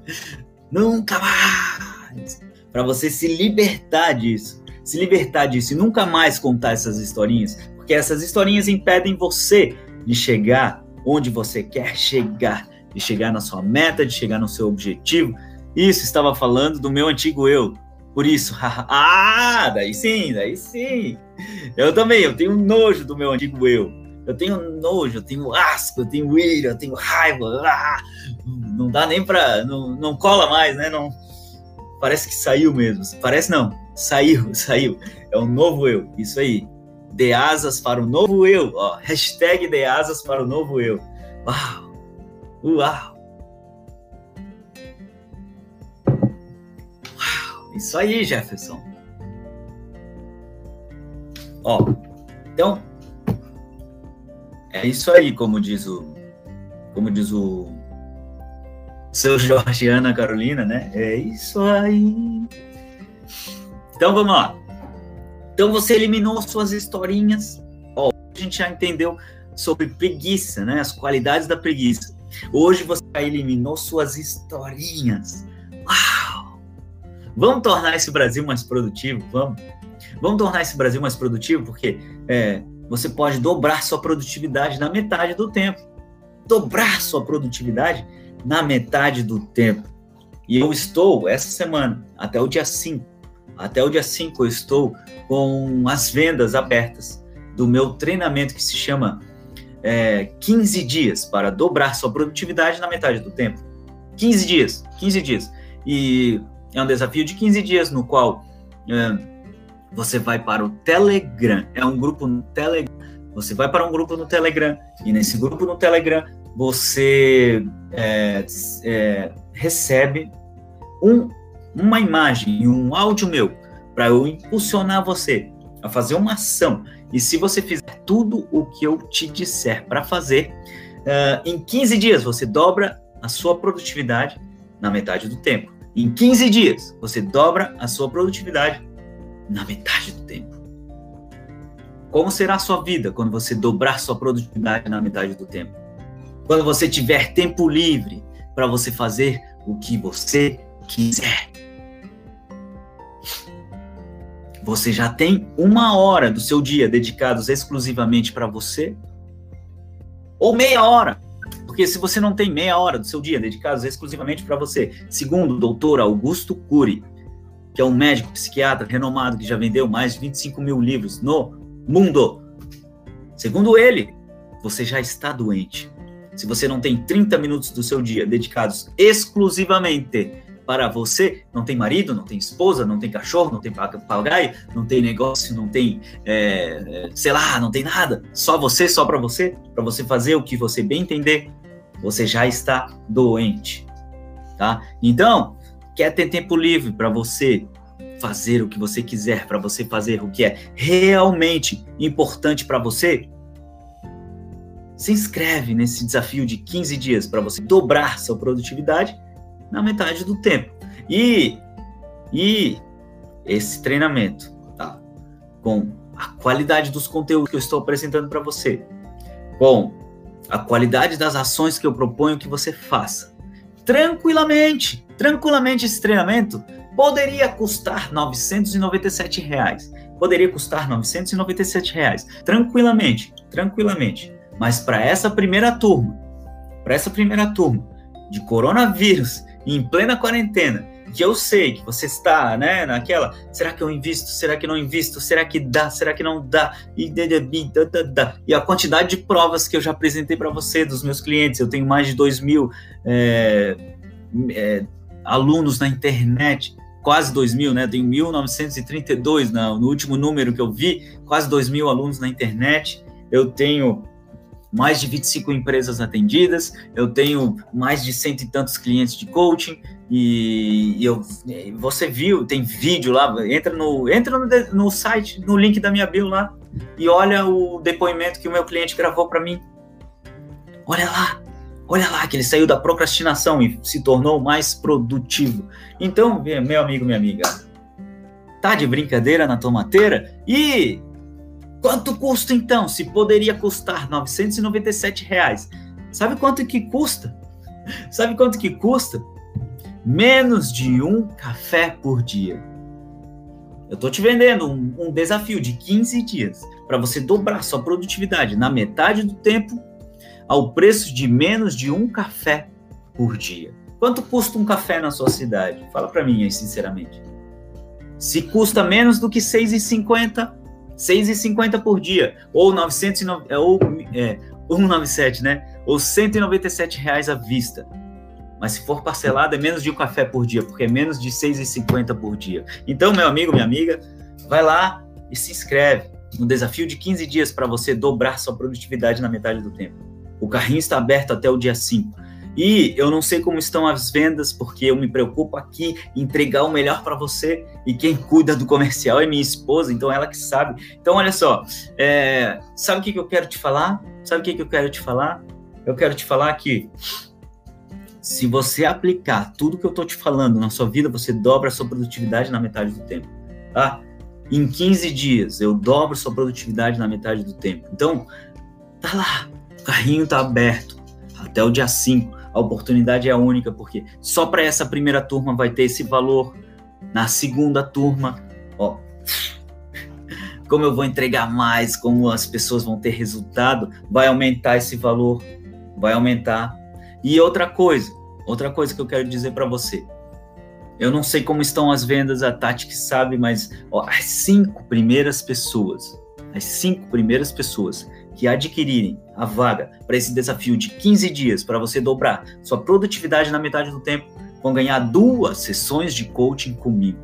nunca mais. Para você se libertar disso se libertar disso e nunca mais contar essas historinhas, porque essas historinhas impedem você de chegar onde você quer chegar, de chegar na sua meta, de chegar no seu objetivo. Isso estava falando do meu antigo eu. Por isso, ah, daí sim, daí sim. Eu também, eu tenho nojo do meu antigo eu. Eu tenho nojo, eu tenho asco, eu tenho ira, eu tenho raiva. Ah, não dá nem pra. Não, não cola mais, né? Não, parece que saiu mesmo. Parece não, saiu, saiu. É um novo eu, isso aí. Dê asas para o novo eu. Ó, hashtag dê asas para o novo eu. Uau! Uau! Isso aí, Jefferson. Ó, então é isso aí, como diz o como diz o seu Jorge Ana Carolina, né? É isso aí. Então vamos lá. Então você eliminou suas historinhas. Ó, a gente já entendeu sobre preguiça, né? As qualidades da preguiça. Hoje você eliminou suas historinhas. Uau! Vamos tornar esse Brasil mais produtivo? Vamos. Vamos tornar esse Brasil mais produtivo porque é, você pode dobrar sua produtividade na metade do tempo. Dobrar sua produtividade na metade do tempo. E eu estou, essa semana, até o dia 5, até o dia 5 eu estou com as vendas abertas do meu treinamento que se chama é, 15 dias para dobrar sua produtividade na metade do tempo. 15 dias, 15 dias. E é um desafio de 15 dias no qual é, você vai para o Telegram. É um grupo no Telegram. Você vai para um grupo no Telegram e nesse grupo no Telegram você é, é, recebe um, uma imagem e um áudio meu para eu impulsionar você a fazer uma ação. E se você fizer tudo o que eu te disser para fazer, uh, em 15 dias você dobra a sua produtividade na metade do tempo. Em 15 dias você dobra a sua produtividade na metade do tempo. Como será a sua vida quando você dobrar sua produtividade na metade do tempo? Quando você tiver tempo livre para você fazer o que você quiser. Você já tem uma hora do seu dia dedicados exclusivamente para você? Ou meia hora? Porque se você não tem meia hora do seu dia dedicados exclusivamente para você, segundo o doutor Augusto Cury, que é um médico psiquiatra renomado que já vendeu mais de 25 mil livros no mundo, segundo ele, você já está doente. Se você não tem 30 minutos do seu dia dedicados exclusivamente para você, não tem marido, não tem esposa, não tem cachorro, não tem papagaio, não tem negócio, não tem, é, é, sei lá, não tem nada, só você, só para você, para você fazer o que você bem entender, você já está doente, tá? Então, quer ter tempo livre para você fazer o que você quiser, para você fazer o que é realmente importante para você, se inscreve nesse desafio de 15 dias para você dobrar sua produtividade na metade do tempo. E, e esse treinamento, tá? Com a qualidade dos conteúdos que eu estou apresentando para você, com a qualidade das ações que eu proponho que você faça, tranquilamente, tranquilamente esse treinamento poderia custar 997 reais. Poderia custar 997 reais, tranquilamente, tranquilamente. Mas para essa primeira turma, para essa primeira turma de coronavírus em plena quarentena, que eu sei que você está, né, naquela, será que eu invisto, será que não invisto, será que dá, será que não dá, e, e a quantidade de provas que eu já apresentei para você dos meus clientes, eu tenho mais de 2 mil é, é, alunos na internet, quase 2 mil, né, tenho 1932 no, no último número que eu vi, quase 2 mil alunos na internet, eu tenho mais de 25 empresas atendidas, eu tenho mais de cento e tantos clientes de coaching, e, eu, você viu, tem vídeo lá, entra no, entra no, no site, no link da minha bio lá, e olha o depoimento que o meu cliente gravou para mim. Olha lá, olha lá, que ele saiu da procrastinação e se tornou mais produtivo. Então, meu amigo, minha amiga, tá de brincadeira na tomateira? E Quanto custa então? Se poderia custar 997 reais. Sabe quanto que custa? Sabe quanto que custa? Menos de um café por dia. Eu tô te vendendo um, um desafio de 15 dias para você dobrar sua produtividade na metade do tempo ao preço de menos de um café por dia. Quanto custa um café na sua cidade? Fala para mim aí, sinceramente. Se custa menos do que 6,50, 6,50 por dia, ou 909, é, ou é, 197, né? Ou 197 reais à vista. Mas se for parcelado é menos de um café por dia, porque é menos de 6,50 por dia. Então, meu amigo, minha amiga, vai lá e se inscreve no desafio de 15 dias para você dobrar sua produtividade na metade do tempo. O carrinho está aberto até o dia 5. E eu não sei como estão as vendas, porque eu me preocupo aqui em entregar o melhor para você. E quem cuida do comercial é minha esposa, então ela que sabe. Então, olha só, é, sabe o que, que eu quero te falar? Sabe o que, que eu quero te falar? Eu quero te falar que se você aplicar tudo que eu estou te falando na sua vida, você dobra a sua produtividade na metade do tempo, tá? Em 15 dias, eu dobro sua produtividade na metade do tempo. Então, tá lá, o carrinho tá aberto até o dia 5 a oportunidade é única, porque só para essa primeira turma vai ter esse valor. Na segunda turma, ó, como eu vou entregar mais, como as pessoas vão ter resultado, vai aumentar esse valor, vai aumentar. E outra coisa, outra coisa que eu quero dizer para você. Eu não sei como estão as vendas, a Tati que sabe, mas ó, as cinco primeiras pessoas, as cinco primeiras pessoas que adquirirem a vaga para esse desafio de 15 dias para você dobrar sua produtividade na metade do tempo, vão ganhar duas sessões de coaching comigo.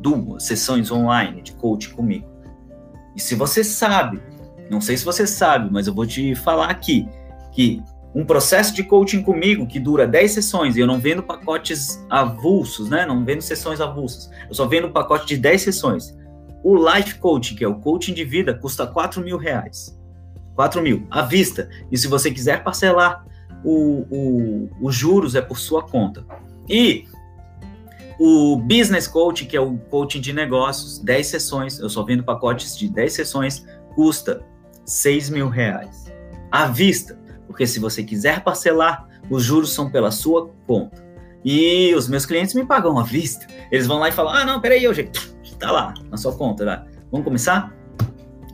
Duas sessões online de coaching comigo. E se você sabe, não sei se você sabe, mas eu vou te falar aqui que um processo de coaching comigo que dura 10 sessões, e eu não vendo pacotes avulsos, né? Não vendo sessões avulsas. Eu só vendo um pacote de 10 sessões. O Life Coaching, que é o coaching de vida, custa 4 mil reais. 4 mil à vista. E se você quiser parcelar, o, o, os juros é por sua conta. E o Business Coach, que é o coaching de negócios, 10 sessões, eu só vendo pacotes de 10 sessões, custa 6 mil reais. À vista, porque se você quiser parcelar, os juros são pela sua conta. E os meus clientes me pagam à vista. Eles vão lá e falam: ah, não, peraí, hoje tá lá na sua conta. Lá. Vamos começar?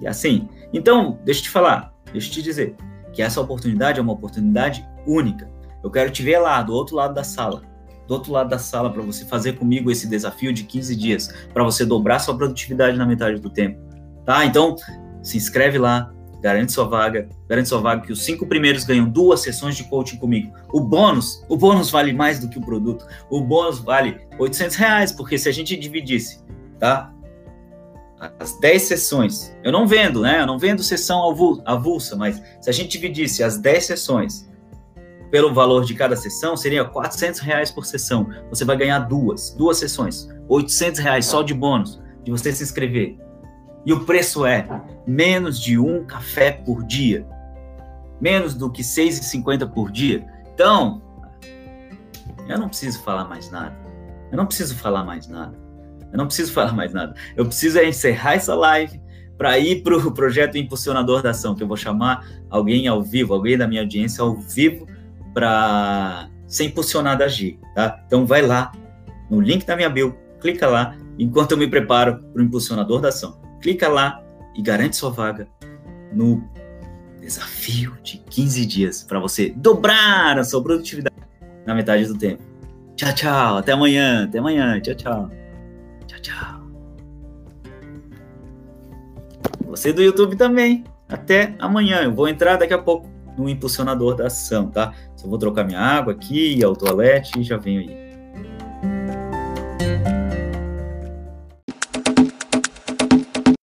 E assim. Então, deixa eu te falar, deixa eu te dizer que essa oportunidade é uma oportunidade única. Eu quero te ver lá, do outro lado da sala. Do outro lado da sala, para você fazer comigo esse desafio de 15 dias, para você dobrar sua produtividade na metade do tempo. Tá? Então, se inscreve lá, garante sua vaga, garante sua vaga que os cinco primeiros ganham duas sessões de coaching comigo. O bônus, o bônus vale mais do que o produto. O bônus vale 800 reais, porque se a gente dividisse, tá? as 10 sessões, eu não vendo, né? Eu não vendo sessão avulsa, mas se a gente dividisse as 10 sessões pelo valor de cada sessão, seria 400 reais por sessão. Você vai ganhar duas, duas sessões. 800 reais só de bônus, de você se inscrever. E o preço é menos de um café por dia. Menos do que 6,50 por dia. Então, eu não preciso falar mais nada. Eu não preciso falar mais nada. Eu não preciso falar mais nada. Eu preciso é encerrar essa live para ir para o projeto Impulsionador da Ação, que eu vou chamar alguém ao vivo, alguém da minha audiência ao vivo, para ser impulsionado a agir. Tá? Então, vai lá no link da minha bio, clica lá, enquanto eu me preparo para o Impulsionador da Ação. Clica lá e garante sua vaga no desafio de 15 dias para você dobrar a sua produtividade na metade do tempo. Tchau, tchau. Até amanhã. Até amanhã. Tchau, tchau. Tchau, tchau. Você do YouTube também. Até amanhã. Eu vou entrar daqui a pouco no impulsionador da ação, tá? Só vou trocar minha água aqui, ao toalete e já venho aí.